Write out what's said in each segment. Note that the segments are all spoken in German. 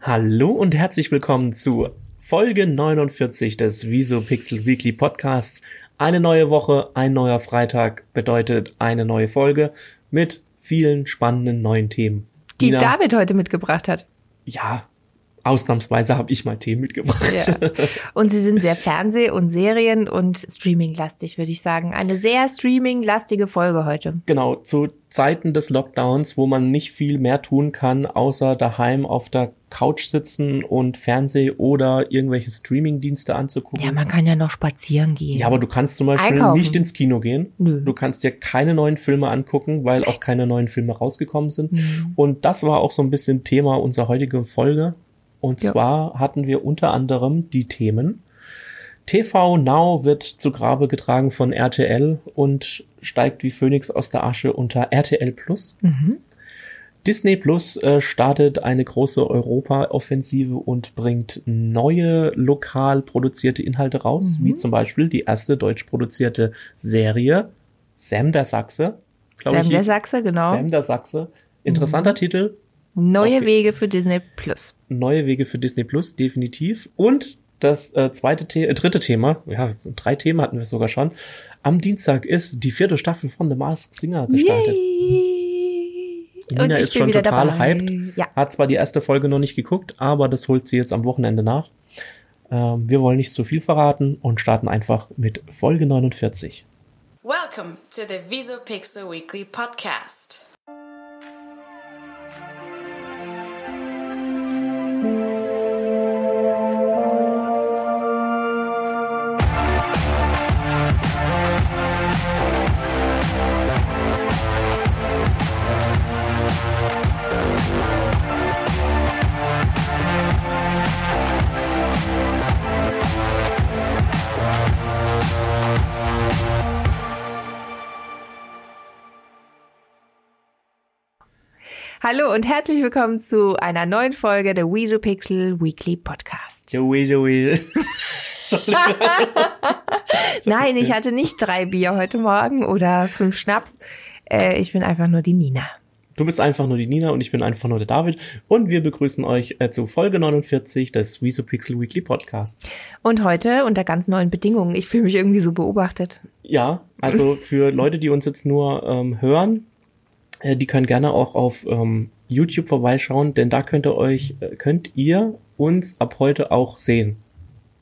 Hallo und herzlich willkommen zu Folge 49 des Viso Pixel Weekly Podcasts. Eine neue Woche, ein neuer Freitag bedeutet eine neue Folge mit vielen spannenden neuen Themen. Die Nina, David heute mitgebracht hat. Ja, Ausnahmsweise habe ich mal Themen mitgebracht. Ja. Und sie sind sehr Fernseh- und Serien- und Streaming-lastig, würde ich sagen. Eine sehr Streaming-lastige Folge heute. Genau, zu Zeiten des Lockdowns, wo man nicht viel mehr tun kann, außer daheim auf der Couch sitzen und Fernseh oder irgendwelche Streaming-Dienste anzugucken. Ja, man kann ja noch spazieren gehen. Ja, aber du kannst zum Beispiel Einkaufen. nicht ins Kino gehen. Nö. Du kannst dir keine neuen Filme angucken, weil auch keine neuen Filme rausgekommen sind. Mhm. Und das war auch so ein bisschen Thema unserer heutigen Folge. Und ja. zwar hatten wir unter anderem die Themen TV Now wird zu Grabe getragen von RTL und steigt wie Phönix aus der Asche unter RTL Plus. Mhm. Disney Plus äh, startet eine große Europa-Offensive und bringt neue lokal produzierte Inhalte raus, mhm. wie zum Beispiel die erste deutsch produzierte Serie Sam der Sachse. Sam ich, der Sachse, genau. Sam der Sachse. Interessanter mhm. Titel, Neue Auf Wege für Disney Plus. Neue Wege für Disney Plus, definitiv. Und das äh, zweite The äh, dritte Thema, ja, drei Themen hatten wir sogar schon. Am Dienstag ist die vierte Staffel von The Masked Singer gestartet. Yay. Nina ist schon total dabei. hyped. Ja. Hat zwar die erste Folge noch nicht geguckt, aber das holt sie jetzt am Wochenende nach. Ähm, wir wollen nicht zu viel verraten und starten einfach mit Folge 49. Welcome to the Visopixel Weekly Podcast. Hallo und herzlich willkommen zu einer neuen Folge der Weasel Pixel Weekly Podcast. Der Weasel. Nein, ich hatte nicht drei Bier heute Morgen oder fünf Schnaps. Äh, ich bin einfach nur die Nina. Du bist einfach nur die Nina und ich bin einfach nur der David und wir begrüßen euch äh, zu Folge 49 des Wieso Pixel Weekly Podcasts. Und heute unter ganz neuen Bedingungen. Ich fühle mich irgendwie so beobachtet. Ja, also für Leute, die uns jetzt nur ähm, hören, die können gerne auch auf ähm, YouTube vorbeischauen, denn da könnt ihr euch, äh, könnt ihr uns ab heute auch sehen.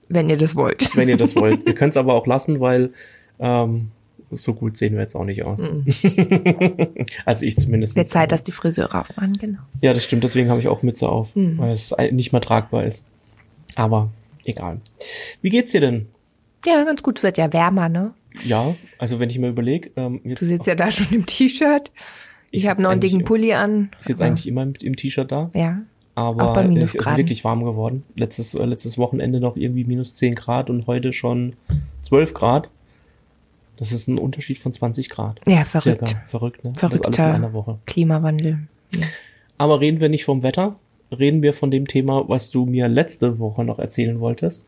Wenn ihr das wollt. Wenn ihr das wollt. ihr könnt es aber auch lassen, weil ähm, so gut sehen wir jetzt auch nicht aus. Mhm. also ich zumindest. Der Zeit, dass die Friseure aufmachen, genau. Ja, das stimmt. Deswegen habe ich auch Mütze auf, mhm. weil es nicht mehr tragbar ist. Aber egal. Wie geht's dir denn? Ja, ganz gut. Es wird ja wärmer, ne? Ja, also wenn ich mir überlege. Ähm, du sitzt ja da schon im T-Shirt. Ich, ich habe noch einen dicken Pulli an. Ich sitze eigentlich immer mit, im T-Shirt da. Ja. Aber es ist wirklich warm geworden. Letztes, äh, letztes Wochenende noch irgendwie minus 10 Grad und heute schon 12 Grad. Das ist ein Unterschied von 20 Grad. Ja, verrückt. Circa. Verrückt, ne? Verrückter das alles in einer Woche. Klimawandel. Ja. Aber reden wir nicht vom Wetter, reden wir von dem Thema, was du mir letzte Woche noch erzählen wolltest.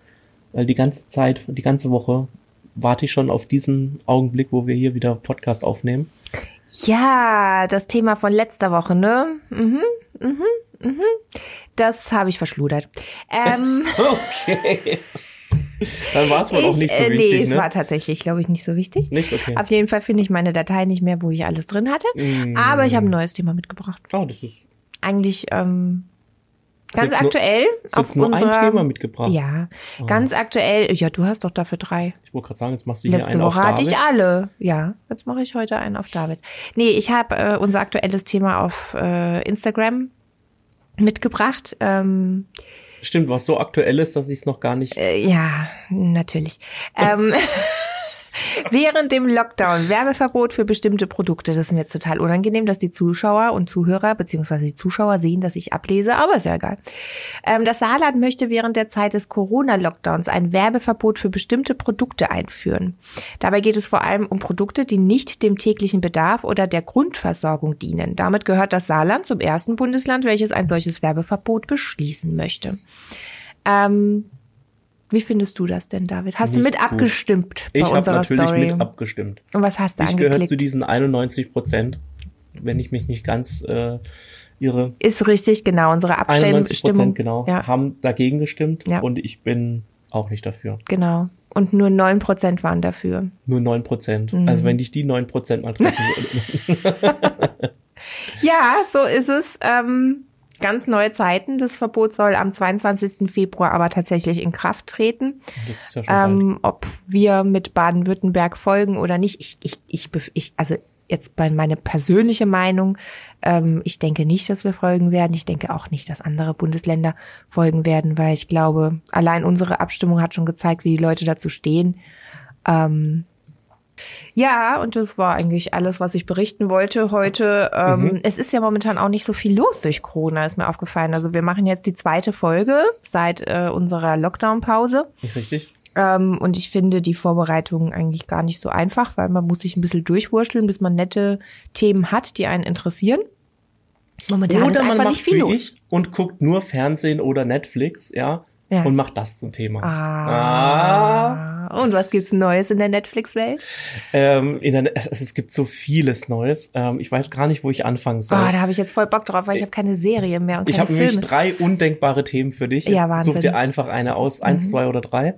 Weil die ganze Zeit, die ganze Woche warte ich schon auf diesen Augenblick, wo wir hier wieder Podcast aufnehmen. Ja, das Thema von letzter Woche, ne? Mhm, mhm, mhm. Das habe ich verschludert. Ähm, okay. Dann war es wohl auch nicht so äh, wichtig. Nee, es ne? war tatsächlich, glaube ich, nicht so wichtig. Nicht, okay. Auf jeden Fall finde ich meine Datei nicht mehr, wo ich alles drin hatte. Mm. Aber ich habe ein neues Thema mitgebracht. Oh, das ist. Eigentlich ähm, Ganz aktuell. Nur, auf jetzt nur unserer, ein Thema mitgebracht. Ja, oh. ganz aktuell. Ja, du hast doch dafür drei. Ich wollte gerade sagen, jetzt machst du hier Letzte einen Woche auf David. hatte ich alle. Ja, jetzt mache ich heute einen auf David. Nee, ich habe äh, unser aktuelles Thema auf äh, Instagram mitgebracht. Ähm, Stimmt, was so aktuell ist, dass ich es noch gar nicht. Äh, ja, natürlich. ähm, Während dem Lockdown Werbeverbot für bestimmte Produkte. Das ist mir jetzt total unangenehm, dass die Zuschauer und Zuhörer beziehungsweise die Zuschauer sehen, dass ich ablese, aber ist ja egal. Ähm, das Saarland möchte während der Zeit des Corona-Lockdowns ein Werbeverbot für bestimmte Produkte einführen. Dabei geht es vor allem um Produkte, die nicht dem täglichen Bedarf oder der Grundversorgung dienen. Damit gehört das Saarland zum ersten Bundesland, welches ein solches Werbeverbot beschließen möchte. Ähm, wie findest du das denn, David? Hast Nicht du mit gut. abgestimmt bei ich unserer Story? Ich habe natürlich mit abgestimmt. Und was hast du ich angeklickt? Ich gehöre zu diesen 91 Prozent, wenn ich mich nicht ganz äh, ihre ist richtig, genau, unsere Abstimmung genau, ja. haben dagegen gestimmt ja. und ich bin auch nicht dafür. Genau. Und nur neun Prozent waren dafür. Nur neun Prozent. Mhm. Also wenn dich die neun Prozent mal treffen würden. ja, so ist es. Ähm, ganz neue Zeiten. Das Verbot soll am 22. Februar aber tatsächlich in Kraft treten. Das ist ja schon ähm, Ob wir mit Baden-Württemberg folgen oder nicht, ich, ich, ich, ich, also jetzt bei meine persönliche Meinung, ähm, ich denke nicht, dass wir folgen werden. Ich denke auch nicht, dass andere Bundesländer folgen werden, weil ich glaube, allein unsere Abstimmung hat schon gezeigt, wie die Leute dazu stehen. Ähm, ja, und das war eigentlich alles, was ich berichten wollte heute. Ähm, mhm. Es ist ja momentan auch nicht so viel los durch Corona, ist mir aufgefallen. Also wir machen jetzt die zweite Folge seit äh, unserer Lockdown-Pause. Richtig. Ähm, und ich finde die Vorbereitung eigentlich gar nicht so einfach, weil man muss sich ein bisschen durchwurschteln, bis man nette Themen hat, die einen interessieren. Momentan oder ist man macht wie los. ich und guckt nur Fernsehen oder Netflix, ja, ja. und macht das zum Thema. Ah. ah. Und was gibt's Neues in der Netflix-Welt? Ähm, es, es, gibt so vieles Neues. Ähm, ich weiß gar nicht, wo ich anfangen soll. Ah, da habe ich jetzt voll Bock drauf, weil ich habe keine Serie mehr und keine Ich habe nämlich drei undenkbare Themen für dich. Ja, Wahnsinn. Such dir einfach eine aus, eins, mhm. zwei oder drei.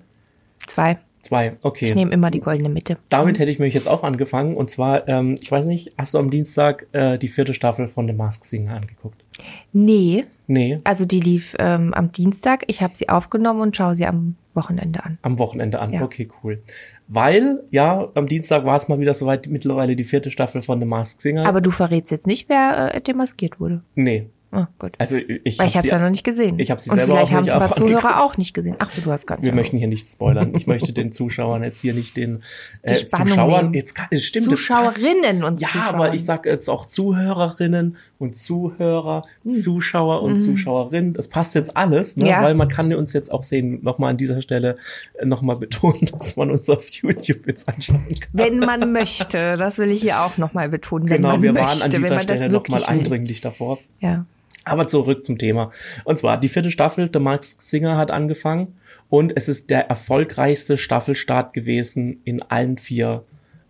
Zwei. Zwei, okay. Ich nehme immer die goldene Mitte. Damit hätte ich mich jetzt auch angefangen. Und zwar, ähm, ich weiß nicht, hast du am Dienstag äh, die vierte Staffel von The Mask Singer angeguckt? Nee. Nee. Also die lief ähm, am Dienstag. Ich habe sie aufgenommen und schaue sie am Wochenende an. Am Wochenende an, ja. okay, cool. Weil, ja, am Dienstag war es mal wieder soweit, mittlerweile die vierte Staffel von The Mask Singer. Aber du verrätst jetzt nicht, wer äh, demaskiert wurde. Nee, Oh, gut. Also ich Weil ich habe es ja noch nicht gesehen. Ich habe sie Und selber vielleicht auch haben es ein paar Zuhörer auch nicht gesehen. Ach so, du hast gar nicht. Wir möchten hier nicht spoilern. Ich möchte den Zuschauern jetzt hier nicht den äh, Zuschauern jetzt es stimmt Zuschauerinnen und ja, Zuschauern. aber ich sage jetzt auch Zuhörerinnen und Zuhörer, hm. Zuschauer und hm. Zuschauerinnen. Das passt jetzt alles, ne? Ja. weil man kann uns jetzt auch sehen. Nochmal an dieser Stelle äh, nochmal betonen, dass man uns auf YouTube jetzt anschauen kann. Wenn man möchte, das will ich hier auch nochmal betonen. Genau, wir möchte, waren an dieser Stelle nochmal eindringlich davor. Ja. Aber zurück zum Thema. Und zwar, die vierte Staffel, The Max Singer hat angefangen und es ist der erfolgreichste Staffelstart gewesen in allen vier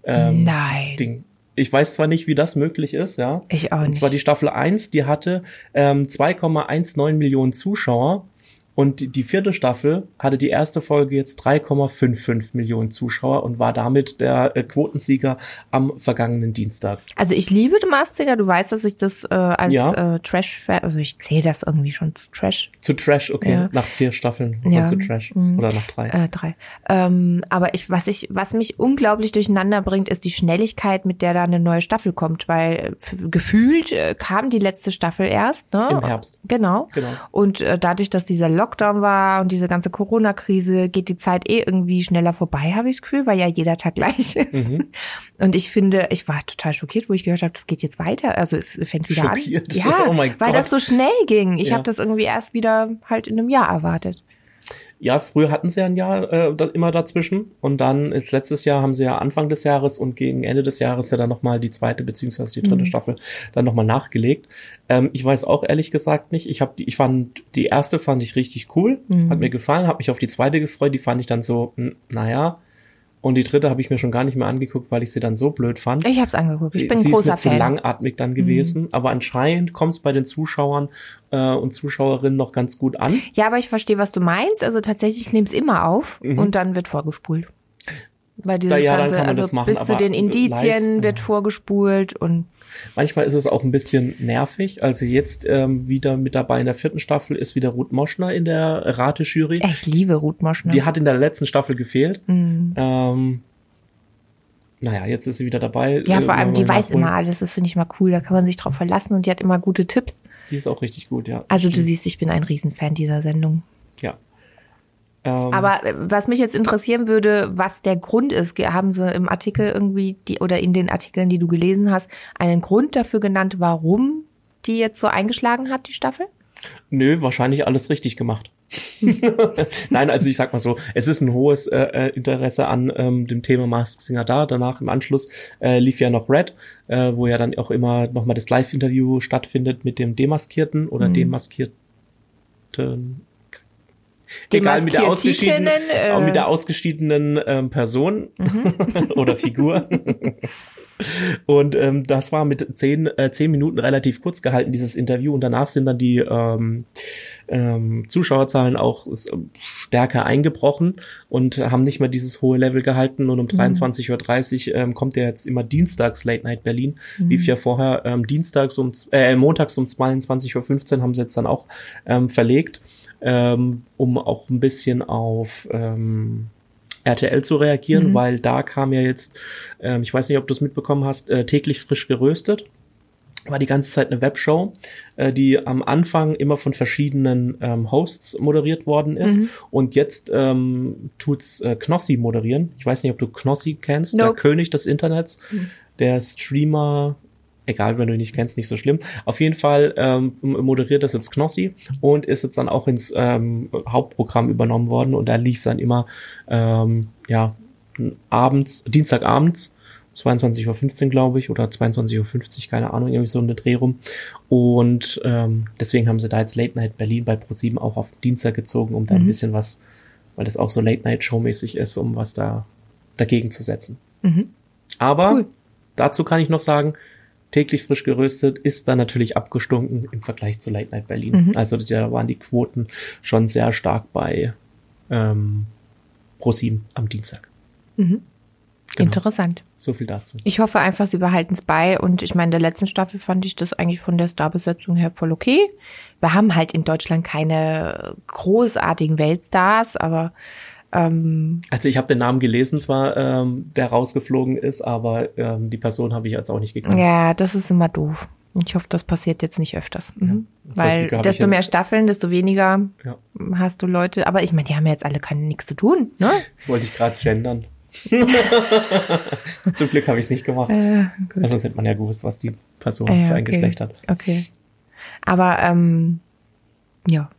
ähm, Nein. Dingen. Ich weiß zwar nicht, wie das möglich ist, ja. Ich auch nicht. Und zwar die Staffel 1, die hatte ähm, 2,19 Millionen Zuschauer und die vierte Staffel hatte die erste Folge jetzt 3,55 Millionen Zuschauer und war damit der äh, Quotensieger am vergangenen Dienstag. Also ich liebe The Masked Singer. Du weißt, dass ich das äh, als ja. äh, Trash, also ich zähle das irgendwie schon zu Trash. Zu Trash, okay. Ja. Nach vier Staffeln ja. zu Trash mhm. oder nach drei. Äh, drei. Ähm, aber ich, was ich, was mich unglaublich durcheinander bringt, ist die Schnelligkeit, mit der da eine neue Staffel kommt, weil äh, gefühlt äh, kam die letzte Staffel erst. Ne? Im Herbst. Genau. Genau. Und äh, dadurch, dass dieser Lockdown war und diese ganze Corona-Krise, geht die Zeit eh irgendwie schneller vorbei, habe ich das Gefühl, weil ja jeder Tag gleich ist. Mhm. Und ich finde, ich war total schockiert, wo ich gehört habe, das geht jetzt weiter. Also es fängt wieder schockiert. an. Ja, oh weil das so schnell ging. Ich ja. habe das irgendwie erst wieder halt in einem Jahr erwartet. Ja, früher hatten sie ja ein Jahr äh, da, immer dazwischen und dann ist letztes Jahr haben sie ja Anfang des Jahres und gegen Ende des Jahres ja dann nochmal die zweite beziehungsweise die dritte mhm. Staffel dann nochmal nachgelegt. Ähm, ich weiß auch ehrlich gesagt nicht. Ich habe die, ich fand die erste fand ich richtig cool, mhm. hat mir gefallen, habe mich auf die zweite gefreut. Die fand ich dann so, hm, naja, und die dritte habe ich mir schon gar nicht mehr angeguckt, weil ich sie dann so blöd fand. Ich habe es angeguckt. Ich bin sie ein großer ist mir Fan. zu langatmig dann gewesen. Mhm. Aber anscheinend kommt es bei den Zuschauern äh, und Zuschauerinnen noch ganz gut an. Ja, aber ich verstehe, was du meinst. Also tatsächlich nimmt es immer auf mhm. und dann wird vorgespult. Weil diese ja, ganze, also machen, bis zu den Indizien live, wird vorgespult und Manchmal ist es auch ein bisschen nervig. Also jetzt ähm, wieder mit dabei in der vierten Staffel ist wieder Ruth Moschner in der Ratejury. Ich liebe Ruth Moschner. Die hat in der letzten Staffel gefehlt. Mhm. Ähm, naja, jetzt ist sie wieder dabei. Ja, vor allem, die weiß immer alles. Das finde ich mal cool. Da kann man sich drauf verlassen und die hat immer gute Tipps. Die ist auch richtig gut, ja. Also du siehst, ich bin ein Riesenfan dieser Sendung. Ja. Ähm, Aber äh, was mich jetzt interessieren würde, was der Grund ist, haben Sie im Artikel irgendwie die oder in den Artikeln, die du gelesen hast, einen Grund dafür genannt, warum die jetzt so eingeschlagen hat, die Staffel? Nö, wahrscheinlich alles richtig gemacht. Nein, also ich sag mal so, es ist ein hohes äh, äh, Interesse an ähm, dem Thema Mask Singer da. Danach im Anschluss äh, lief ja noch Red, äh, wo ja dann auch immer nochmal das Live-Interview stattfindet mit dem Demaskierten oder mhm. Demaskierten Egal, mit der ausgeschiedenen, äh, mit der ausgeschiedenen ähm, Person mhm. oder Figur. Und ähm, das war mit zehn, äh, zehn Minuten relativ kurz gehalten, dieses Interview. Und danach sind dann die ähm, ähm, Zuschauerzahlen auch stärker eingebrochen und haben nicht mehr dieses hohe Level gehalten. Und um mhm. 23.30 Uhr ähm, kommt ja jetzt immer dienstags Late Night Berlin. Mhm. Lief ja vorher ähm, dienstags um äh, montags um 22.15 Uhr haben sie jetzt dann auch ähm, verlegt, ähm, um auch ein bisschen auf ähm, RTL zu reagieren, mhm. weil da kam ja jetzt, ähm, ich weiß nicht, ob du es mitbekommen hast, äh, täglich frisch geröstet war die ganze Zeit eine Webshow, äh, die am Anfang immer von verschiedenen ähm, Hosts moderiert worden ist mhm. und jetzt ähm, tut's äh, Knossi moderieren. Ich weiß nicht, ob du Knossi kennst, nope. der König des Internets, mhm. der Streamer, egal, wenn du ihn nicht kennst, nicht so schlimm. Auf jeden Fall ähm, moderiert das jetzt Knossi und ist jetzt dann auch ins ähm, Hauptprogramm übernommen worden und da lief dann immer ähm, ja abends, Dienstagabends 22.15 Uhr, glaube ich, oder 22.50 Uhr, keine Ahnung, irgendwie so eine Dreh rum. Und ähm, deswegen haben sie da jetzt Late Night Berlin bei ProSieben auch auf Dienstag gezogen, um da mhm. ein bisschen was, weil das auch so Late Night Show-mäßig ist, um was da dagegen zu setzen. Mhm. Aber cool. dazu kann ich noch sagen, täglich frisch geröstet ist dann natürlich abgestunken im Vergleich zu Late Night Berlin. Mhm. Also da waren die Quoten schon sehr stark bei ähm, ProSieben am Dienstag. Mhm. Genau. Interessant. So viel dazu. Ich hoffe einfach, sie behalten es bei. Und ich meine, in der letzten Staffel fand ich das eigentlich von der Starbesetzung her voll okay. Wir haben halt in Deutschland keine großartigen Weltstars, aber ähm, also ich habe den Namen gelesen, zwar ähm, der rausgeflogen ist, aber ähm, die Person habe ich jetzt auch nicht gekannt. Ja, das ist immer doof. Ich hoffe, das passiert jetzt nicht öfters. Mhm. Ja, Weil desto mehr Staffeln, desto weniger ja. hast du Leute. Aber ich meine, die haben ja jetzt alle keine nichts zu tun. Ne? Jetzt wollte ich gerade gendern. Zum Glück habe ich es nicht gemacht. Äh, gut. sonst hätte man ja gewusst, was die Person äh, für ein okay. Geschlecht hat. Okay. Aber ähm, ja,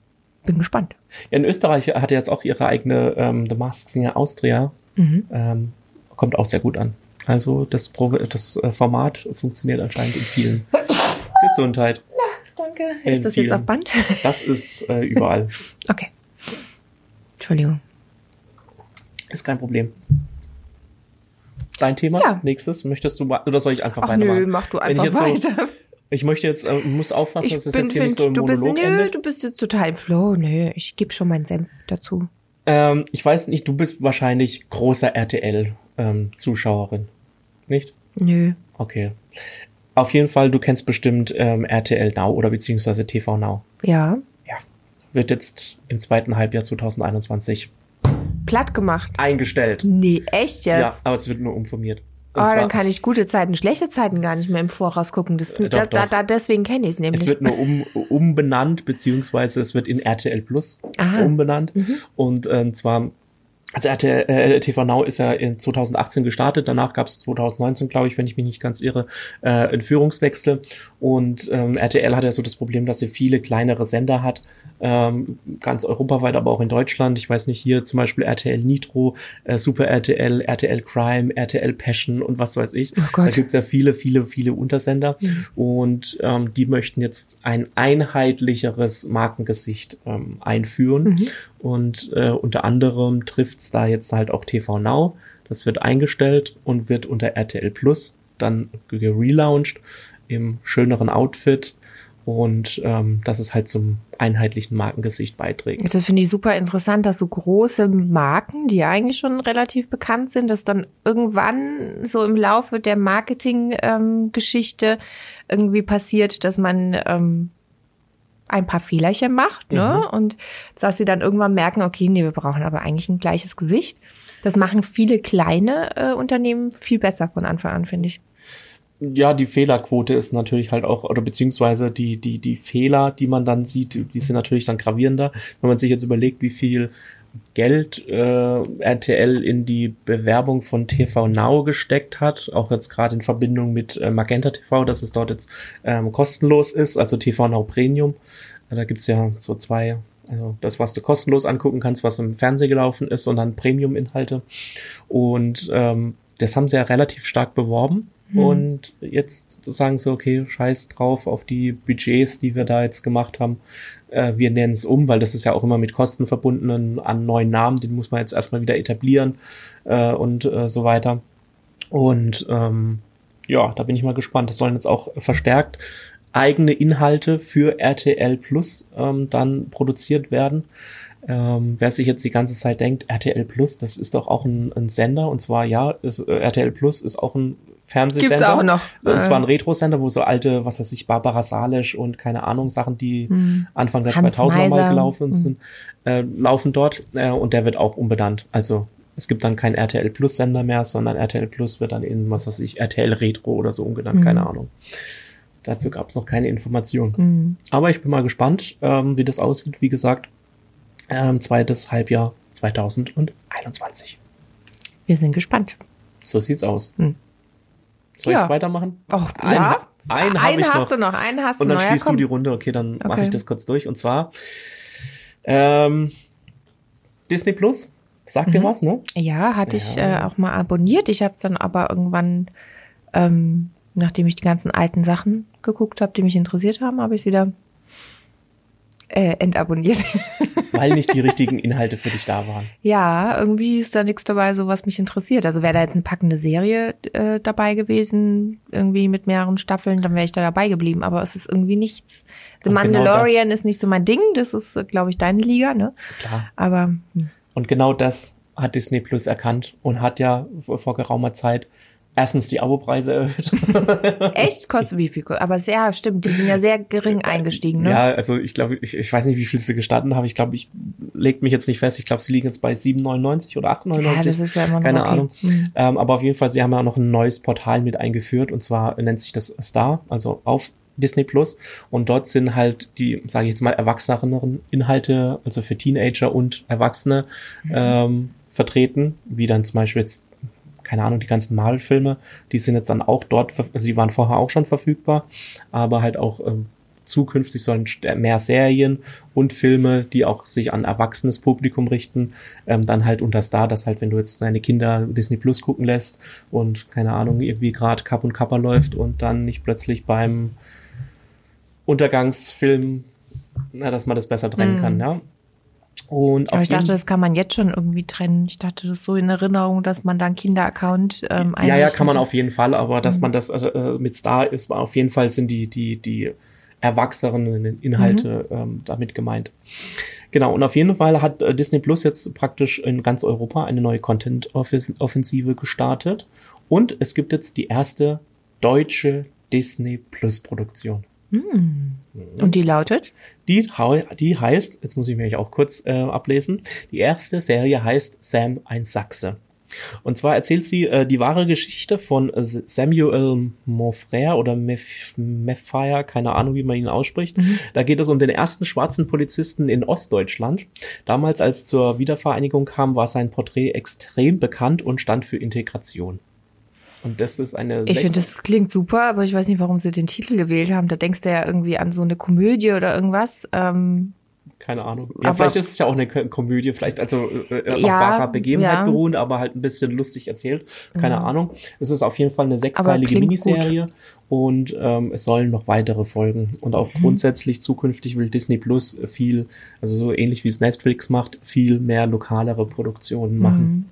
bin gespannt. Ja, in Österreich hat jetzt auch ihre eigene ähm, The Mask Singer Austria. Mhm. Ähm, kommt auch sehr gut an. Also das, Pro das äh, Format funktioniert anscheinend in vielen. Gesundheit. Na, danke. In ist das vielen. jetzt auf Band? Das ist äh, überall. okay. Entschuldigung. Ist kein Problem dein Thema? Ja. Nächstes? Möchtest du oder soll ich einfach Ach weitermachen? Nö, mach du einfach weiter. So, ich möchte jetzt, äh, muss aufpassen, dass es jetzt hier nicht so im Monolog bist, nö, endet. Du bist jetzt total im Flow. Nö, ich gebe schon meinen Senf dazu. Ähm, ich weiß nicht, du bist wahrscheinlich großer RTL-Zuschauerin, ähm, nicht? Nö. Okay. Auf jeden Fall, du kennst bestimmt ähm, RTL Now oder beziehungsweise TV Now. Ja. Ja. Wird jetzt im zweiten Halbjahr 2021 platt gemacht. Eingestellt. Nee, echt jetzt? Ja, aber es wird nur umformiert. Oh, dann kann ich gute Zeiten, schlechte Zeiten gar nicht mehr im Voraus gucken. Das, äh, doch, da, da, deswegen kenne ich es nämlich. Es wird nur um, umbenannt, beziehungsweise es wird in RTL Plus Aha. umbenannt. Mhm. Und ähm, zwar also RTL, äh, TV Now ist ja in 2018 gestartet, danach gab es 2019, glaube ich, wenn ich mich nicht ganz irre, äh, einen Führungswechsel. Und ähm, RTL hat ja so das Problem, dass sie viele kleinere Sender hat, ähm, ganz europaweit, aber auch in Deutschland. Ich weiß nicht, hier zum Beispiel RTL Nitro, äh, Super RTL, RTL Crime, RTL Passion und was weiß ich. Oh da gibt's ja viele, viele, viele Untersender. Mhm. Und ähm, die möchten jetzt ein einheitlicheres Markengesicht ähm, einführen. Mhm. Und äh, unter anderem trifft's da jetzt halt auch TV Now. Das wird eingestellt und wird unter RTL Plus dann gelauncht im schöneren Outfit und ähm, dass es halt zum einheitlichen Markengesicht beiträgt. Das finde ich super interessant, dass so große Marken, die eigentlich schon relativ bekannt sind, dass dann irgendwann so im Laufe der Marketinggeschichte ähm, irgendwie passiert, dass man ähm, ein paar Fehlerchen macht, ne? Mhm. Und dass sie dann irgendwann merken, okay, nee, wir brauchen aber eigentlich ein gleiches Gesicht. Das machen viele kleine äh, Unternehmen viel besser von Anfang an, finde ich. Ja, die Fehlerquote ist natürlich halt auch, oder beziehungsweise die, die, die Fehler, die man dann sieht, die sind natürlich dann gravierender. Wenn man sich jetzt überlegt, wie viel Geld äh, RTL in die Bewerbung von TV Now gesteckt hat, auch jetzt gerade in Verbindung mit äh, Magenta TV, dass es dort jetzt ähm, kostenlos ist, also TV Now Premium. Da gibt's ja so zwei, also das, was du kostenlos angucken kannst, was im Fernsehen gelaufen ist, und dann Premium-Inhalte. Und ähm, das haben sie ja relativ stark beworben. Hm. Und jetzt sagen sie, okay, scheiß drauf auf die Budgets, die wir da jetzt gemacht haben. Äh, wir nennen es um, weil das ist ja auch immer mit Kosten verbunden an neuen Namen, den muss man jetzt erstmal wieder etablieren äh, und äh, so weiter. Und ähm, ja, da bin ich mal gespannt. Das sollen jetzt auch verstärkt eigene Inhalte für RTL Plus ähm, dann produziert werden. Ähm, wer sich jetzt die ganze Zeit denkt, RTL Plus, das ist doch auch ein, ein Sender, und zwar ja, ist, äh, RTL Plus ist auch ein Fernsehsender. Gibt's auch noch. Und zwar ein äh. Retro-Sender, wo so alte, was weiß ich, Barbara Salisch und keine Ahnung, Sachen, die hm. Anfang der Hans 2000er mal gelaufen hm. sind, äh, laufen dort. Äh, und der wird auch umbenannt. Also es gibt dann kein RTL Plus Sender mehr, sondern RTL Plus wird dann in, was weiß ich, RTL Retro oder so umgenannt, hm. keine Ahnung. Dazu gab es noch keine Informationen. Hm. Aber ich bin mal gespannt, ähm, wie das aussieht. Wie gesagt, ähm, zweites Halbjahr 2021. Wir sind gespannt. So sieht's aus. Hm. Soll ja. ich weitermachen? Oh, einen, ja. Einen, einen hast noch. du noch, einen hast Und dann noch. schließt ja, du die Runde. Okay, dann okay. mache ich das kurz durch. Und zwar ähm, Disney Plus. Sagt mhm. dir was, ne? Ja, hatte ja. ich äh, auch mal abonniert. Ich habe es dann aber irgendwann, ähm, nachdem ich die ganzen alten Sachen geguckt habe, die mich interessiert haben, habe ich wieder äh, entabonniert. Weil nicht die richtigen Inhalte für dich da waren. Ja, irgendwie ist da nichts dabei, so was mich interessiert. Also wäre da jetzt eine packende Serie äh, dabei gewesen, irgendwie mit mehreren Staffeln, dann wäre ich da dabei geblieben. Aber es ist irgendwie nichts. The Und genau Mandalorian genau ist nicht so mein Ding. Das ist, glaube ich, deine Liga, ne? Klar. Aber. Hm. Und genau das hat Disney Plus erkannt und hat ja vor geraumer Zeit erstens die Abopreise erhöht. Echt? Kostet wie viel? Aber sehr, stimmt, die sind ja sehr gering eingestiegen, ne? Ja, also ich glaube, ich, ich weiß nicht, wie viel sie gestanden haben. Ich glaube, ich leg mich jetzt nicht fest. Ich glaube, sie liegen jetzt bei 7,99 oder 8,99. Ja, das ist ja immer noch Keine okay. Ahnung. Mhm. Ähm, aber auf jeden Fall, sie haben ja noch ein neues Portal mit eingeführt und zwar nennt sich das Star, also auf Disney Plus und dort sind halt die, sage ich jetzt mal, erwachseneren Inhalte, also für Teenager und Erwachsene mhm. ähm, vertreten, wie dann zum Beispiel jetzt keine Ahnung, die ganzen Marvel-Filme, die sind jetzt dann auch dort, also die waren vorher auch schon verfügbar, aber halt auch ähm, zukünftig sollen mehr Serien und Filme, die auch sich an erwachsenes Publikum richten, ähm, dann halt unter Star, dass halt, wenn du jetzt deine Kinder Disney Plus gucken lässt und keine Ahnung, irgendwie gerade Cup und Kappa läuft und dann nicht plötzlich beim Untergangsfilm, na, dass man das besser trennen mm. kann, ja. Und Aber ich dachte, das kann man jetzt schon irgendwie trennen. Ich dachte, das ist so in Erinnerung, dass man dann Kinder-Account ähm, Ja, ja, kann man auf jeden Fall, aber dass mhm. man das also, äh, mit Star ist, auf jeden Fall sind die, die, die erwachsenen Inhalte mhm. ähm, damit gemeint. Genau, und auf jeden Fall hat äh, Disney Plus jetzt praktisch in ganz Europa eine neue Content-Offensive gestartet. Und es gibt jetzt die erste deutsche Disney Plus Produktion. Mhm. Und die lautet? Die, die heißt, jetzt muss ich mich auch kurz äh, ablesen, die erste Serie heißt Sam ein Sachse. Und zwar erzählt sie äh, die wahre Geschichte von Samuel Monfrère oder Mefire, keine Ahnung, wie man ihn ausspricht. Mhm. Da geht es um den ersten schwarzen Polizisten in Ostdeutschland. Damals, als zur Wiedervereinigung kam, war sein Porträt extrem bekannt und stand für Integration. Und das ist eine. Ich finde, das klingt super, aber ich weiß nicht, warum sie den Titel gewählt haben. Da denkst du ja irgendwie an so eine Komödie oder irgendwas. Ähm, keine Ahnung. Ja, vielleicht ist es ja auch eine Komödie, vielleicht also äh, auf ja, wahrer Begebenheit ja. beruhend, aber halt ein bisschen lustig erzählt. Keine mhm. Ahnung. Es ist auf jeden Fall eine sechsteilige Miniserie gut. und ähm, es sollen noch weitere folgen. Und auch mhm. grundsätzlich zukünftig will Disney Plus viel, also so ähnlich wie es Netflix macht, viel mehr lokalere Produktionen machen. Mhm.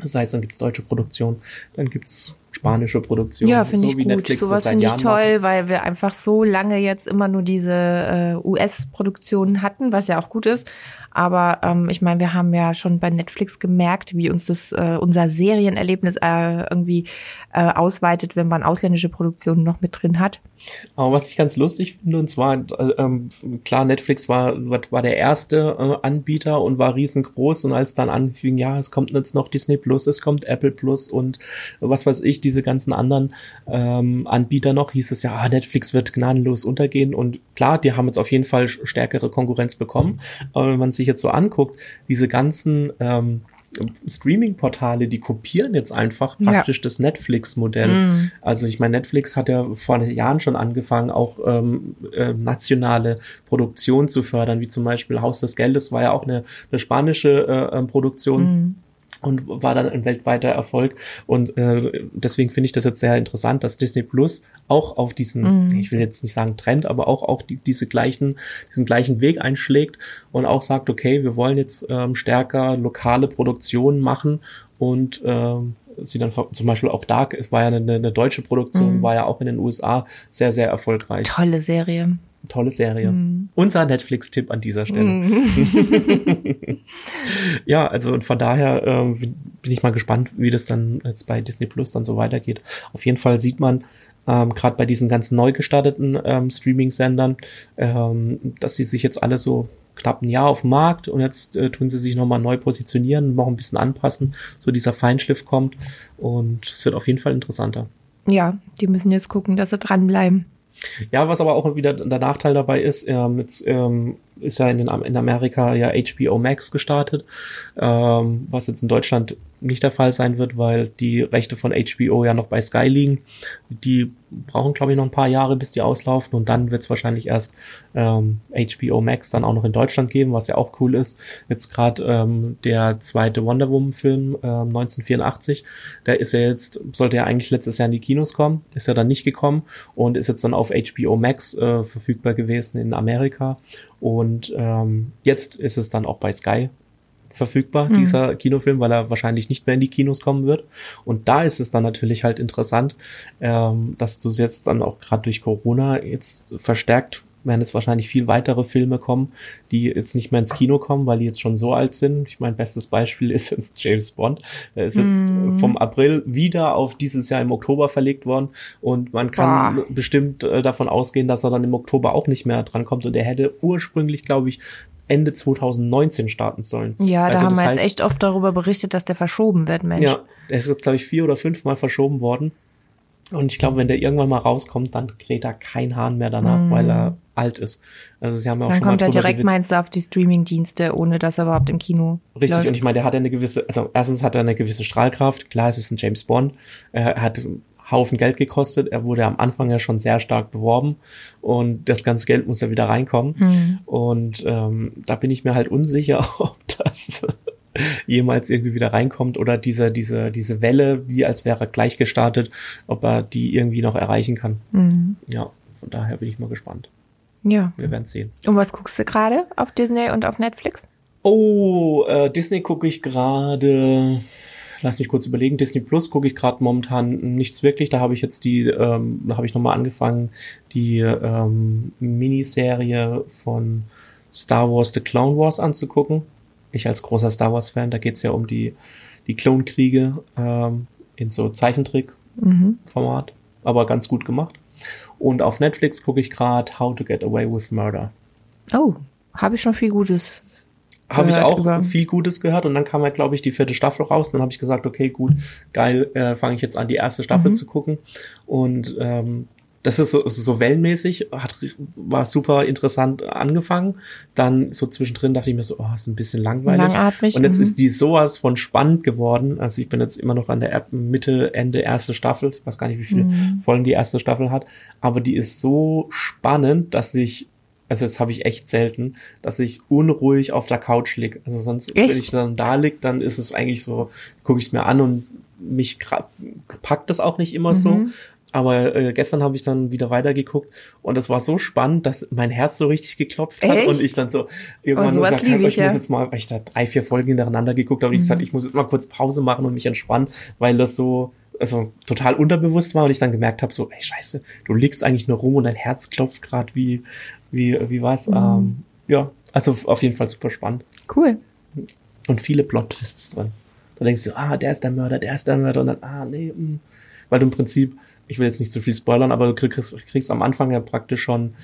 Das heißt, dann gibt's deutsche Produktion, dann gibt's spanische Produktion. Ja, finde so ich gut. Netflix Sowas finde ich toll, macht. weil wir einfach so lange jetzt immer nur diese äh, US-Produktionen hatten, was ja auch gut ist. Aber ähm, ich meine, wir haben ja schon bei Netflix gemerkt, wie uns das äh, unser Serienerlebnis äh, irgendwie äh, ausweitet, wenn man ausländische Produktionen noch mit drin hat. Aber was ich ganz lustig finde, und zwar, äh, ähm, klar, Netflix war, war der erste äh, Anbieter und war riesengroß und als dann anfing, ja, es kommt jetzt noch Disney Plus, es kommt Apple Plus und was weiß ich, diese ganzen anderen ähm, Anbieter noch, hieß es ja, ah, Netflix wird gnadenlos untergehen und klar, die haben jetzt auf jeden Fall stärkere Konkurrenz bekommen, aber wenn man sich jetzt so anguckt, diese ganzen ähm, Streaming-Portale, die kopieren jetzt einfach praktisch ja. das Netflix-Modell. Mm. Also ich meine, Netflix hat ja vor Jahren schon angefangen, auch ähm, äh, nationale Produktion zu fördern, wie zum Beispiel Haus des Geldes war ja auch eine, eine spanische äh, ähm, Produktion. Mm und war dann ein weltweiter Erfolg. Und äh, deswegen finde ich das jetzt sehr interessant, dass Disney Plus auch auf diesen, mm. ich will jetzt nicht sagen Trend, aber auch auch die, diese gleichen, diesen gleichen Weg einschlägt und auch sagt, okay, wir wollen jetzt ähm, stärker lokale Produktionen machen und ähm, sie dann zum Beispiel auch Dark, es war ja eine, eine deutsche Produktion, mhm. war ja auch in den USA sehr, sehr erfolgreich. Tolle Serie. Tolle Serie. Mhm. Unser Netflix-Tipp an dieser Stelle. Mhm. ja, also von daher äh, bin ich mal gespannt, wie das dann jetzt bei Disney Plus dann so weitergeht. Auf jeden Fall sieht man, ähm, gerade bei diesen ganzen neu gestarteten ähm, Streaming-Sendern, ähm, dass sie sich jetzt alle so knapp ein Jahr auf dem Markt und jetzt äh, tun sie sich nochmal neu positionieren, noch ein bisschen anpassen, so dieser Feinschliff kommt und es wird auf jeden Fall interessanter. Ja, die müssen jetzt gucken, dass sie dranbleiben. Ja, was aber auch wieder der Nachteil dabei ist, ähm, jetzt, ähm, ist ja in, den, in Amerika ja HBO Max gestartet, ähm, was jetzt in Deutschland nicht der Fall sein wird, weil die Rechte von HBO ja noch bei Sky liegen. Die brauchen, glaube ich, noch ein paar Jahre, bis die auslaufen und dann wird es wahrscheinlich erst ähm, HBO Max dann auch noch in Deutschland geben, was ja auch cool ist. Jetzt gerade ähm, der zweite Wonder Woman-Film äh, 1984, der ist ja jetzt, sollte ja eigentlich letztes Jahr in die Kinos kommen, ist ja dann nicht gekommen und ist jetzt dann auf HBO Max äh, verfügbar gewesen in Amerika. Und ähm, jetzt ist es dann auch bei Sky verfügbar, mhm. dieser Kinofilm, weil er wahrscheinlich nicht mehr in die Kinos kommen wird. Und da ist es dann natürlich halt interessant, ähm, dass du jetzt dann auch gerade durch Corona jetzt verstärkt werden es wahrscheinlich viel weitere Filme kommen, die jetzt nicht mehr ins Kino kommen, weil die jetzt schon so alt sind. Ich mein bestes Beispiel ist jetzt James Bond. Der ist jetzt mm. vom April wieder auf dieses Jahr im Oktober verlegt worden und man kann Boah. bestimmt äh, davon ausgehen, dass er dann im Oktober auch nicht mehr drankommt und er hätte ursprünglich, glaube ich, Ende 2019 starten sollen. Ja, also da haben wir heißt, jetzt echt oft darüber berichtet, dass der verschoben wird, Mensch. Ja, er ist jetzt, glaube ich, vier oder fünf Mal verschoben worden. Und ich glaube, wenn der irgendwann mal rauskommt, dann kräht da kein Hahn mehr danach, mm. weil er alt ist. Also sie haben ja auch dann schon kommt er direkt, meinst du, auf die Streaming-Dienste, ohne dass er überhaupt im Kino Richtig, läuft. und ich meine, der hat ja eine gewisse, also erstens hat er eine gewisse Strahlkraft. Klar, es ist ein James Bond. Er hat Haufen Geld gekostet. Er wurde am Anfang ja schon sehr stark beworben und das ganze Geld muss ja wieder reinkommen. Mhm. Und ähm, da bin ich mir halt unsicher, ob das jemals irgendwie wieder reinkommt oder diese, diese, diese Welle, wie als wäre gleich gestartet, ob er die irgendwie noch erreichen kann. Mhm. Ja, von daher bin ich mal gespannt. Ja. Wir werden sehen. Und was guckst du gerade auf Disney und auf Netflix? Oh, äh, Disney gucke ich gerade lass mich kurz überlegen, Disney Plus gucke ich gerade momentan nichts wirklich. Da habe ich jetzt die, ähm, da habe ich nochmal angefangen, die ähm, Miniserie von Star Wars The Clone Wars anzugucken. Ich als großer Star Wars-Fan, da geht's ja um die, die Klonkriege ähm, in so Zeichentrick-Format, mhm. aber ganz gut gemacht. Und auf Netflix gucke ich gerade How to Get Away with Murder. Oh, habe ich schon viel Gutes habe ich auch über. viel Gutes gehört und dann kam halt, glaube ich, die vierte Staffel raus. Und dann habe ich gesagt, okay, gut, geil, äh, fange ich jetzt an, die erste Staffel mhm. zu gucken. Und ähm, das ist so, so wellenmäßig, hat, war super interessant angefangen. Dann so zwischendrin dachte ich mir so, oh, ist ein bisschen langweilig. Langatmig, und jetzt mhm. ist die sowas von spannend geworden. Also ich bin jetzt immer noch an der Mitte, Ende erste Staffel. Ich weiß gar nicht, wie viele mhm. Folgen die erste Staffel hat. Aber die ist so spannend, dass ich also das habe ich echt selten, dass ich unruhig auf der Couch lieg. Also sonst, echt? wenn ich dann da lieg, dann ist es eigentlich so, gucke ich es mir an und mich packt das auch nicht immer mhm. so. Aber äh, gestern habe ich dann wieder weitergeguckt und es war so spannend, dass mein Herz so richtig geklopft hat Echt? und ich dann so irgendwann oh, so gesagt habe, ich, ja. muss jetzt mal, weil ich da drei, vier Folgen hintereinander geguckt habe, mhm. ich gesagt, ich muss jetzt mal kurz Pause machen und mich entspannen, weil das so also total unterbewusst war und ich dann gemerkt habe, so, ey Scheiße, du liegst eigentlich nur rum und dein Herz klopft gerade wie, wie, wie was. Mhm. Ähm, ja, also auf jeden Fall super spannend. Cool. Und viele Plot-Twists drin. Da denkst du, ah, der ist der Mörder, der ist der Mörder und dann, ah, nee, mh. Hm. weil du im Prinzip, ich will jetzt nicht zu viel spoilern, aber du kriegst, kriegst am Anfang ja praktisch schon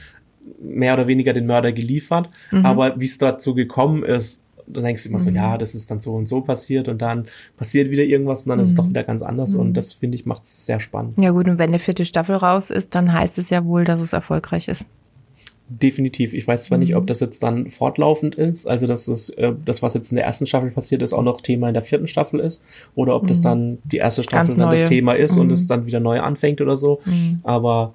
mehr oder weniger den Mörder geliefert. Mhm. Aber wie es dazu gekommen ist, dann denkst du immer so, mhm. ja, das ist dann so und so passiert und dann passiert wieder irgendwas und dann mhm. ist es doch mhm. wieder ganz anders mhm. und das finde ich macht es sehr spannend. Ja gut, und wenn eine vierte Staffel raus ist, dann heißt es ja wohl, dass es erfolgreich ist. Definitiv. Ich weiß zwar nicht, ob mhm. das jetzt dann fortlaufend ist, also dass das, äh, das, was jetzt in der ersten Staffel passiert ist, auch noch Thema in der vierten Staffel ist, oder ob das dann die erste Staffel dann das Thema ist und es dann wieder neu anfängt oder so. Aber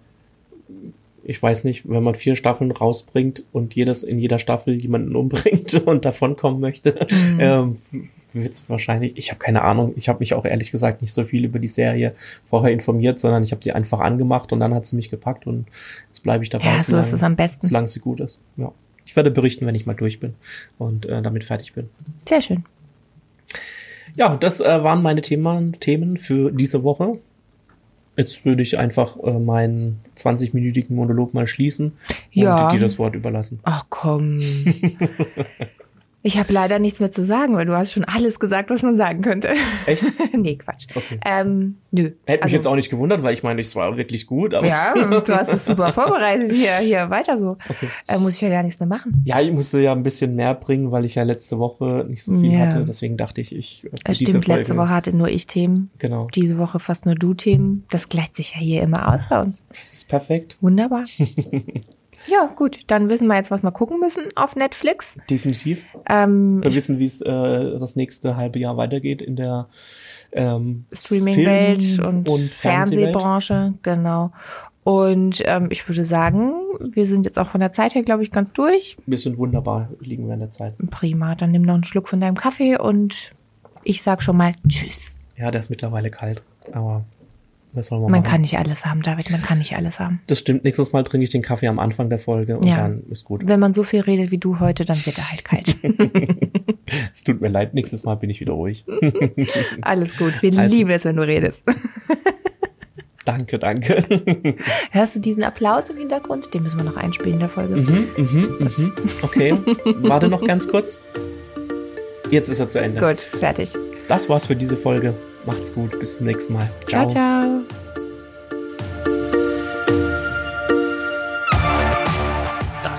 ich weiß nicht, wenn man vier Staffeln rausbringt und jedes in jeder Staffel jemanden umbringt und davonkommen möchte, mhm. ähm, wird es wahrscheinlich, ich habe keine Ahnung, ich habe mich auch ehrlich gesagt nicht so viel über die Serie vorher informiert, sondern ich habe sie einfach angemacht und dann hat sie mich gepackt und jetzt bleibe ich dabei, ja, so ist es am besten. solange sie gut ist. Ja. Ich werde berichten, wenn ich mal durch bin und äh, damit fertig bin. Sehr schön. Ja, das äh, waren meine Themen, Themen für diese Woche. Jetzt würde ich einfach äh, meinen 20-minütigen Monolog mal schließen ja. und dir das Wort überlassen. Ach komm. Ich habe leider nichts mehr zu sagen, weil du hast schon alles gesagt, was man sagen könnte. Echt? nee, Quatsch. Okay. Ähm, nö. Hätte mich also, jetzt auch nicht gewundert, weil ich meine, es war wirklich gut. Aber ja, du hast es super vorbereitet. Hier, hier weiter so. Okay. Äh, muss ich ja gar nichts mehr machen. Ja, ich musste ja ein bisschen mehr bringen, weil ich ja letzte Woche nicht so viel ja. hatte. Deswegen dachte ich, ich. Für Stimmt, Folge, letzte Woche hatte nur ich Themen. Genau. Diese Woche fast nur du Themen. Das gleicht sich ja hier immer aus bei uns. Das ist perfekt. Wunderbar. Ja, gut. Dann wissen wir jetzt, was wir gucken müssen auf Netflix. Definitiv. Ähm, wir wissen, wie es äh, das nächste halbe Jahr weitergeht in der ähm, Streaming-Welt und, und Fernsehbranche. Genau. Und ähm, ich würde sagen, wir sind jetzt auch von der Zeit her, glaube ich, ganz durch. Wir sind wunderbar, liegen wir in der Zeit. Prima. Dann nimm noch einen Schluck von deinem Kaffee und ich sag schon mal Tschüss. Ja, der ist mittlerweile kalt, aber was soll man, man kann nicht alles haben, David, man kann nicht alles haben. Das stimmt. Nächstes Mal trinke ich den Kaffee am Anfang der Folge und ja. dann ist gut. Wenn man so viel redet wie du heute, dann wird er halt kalt. es tut mir leid, nächstes Mal bin ich wieder ruhig. alles gut. Wir also, lieben es, wenn du redest. danke, danke. Hörst du diesen Applaus im Hintergrund? Den müssen wir noch einspielen in der Folge. Mhm, mhm, mhm. Okay. Warte noch ganz kurz. Jetzt ist er zu Ende. Gut, fertig. Das war's für diese Folge. Macht's gut, bis zum nächsten Mal. Ciao, ciao. ciao.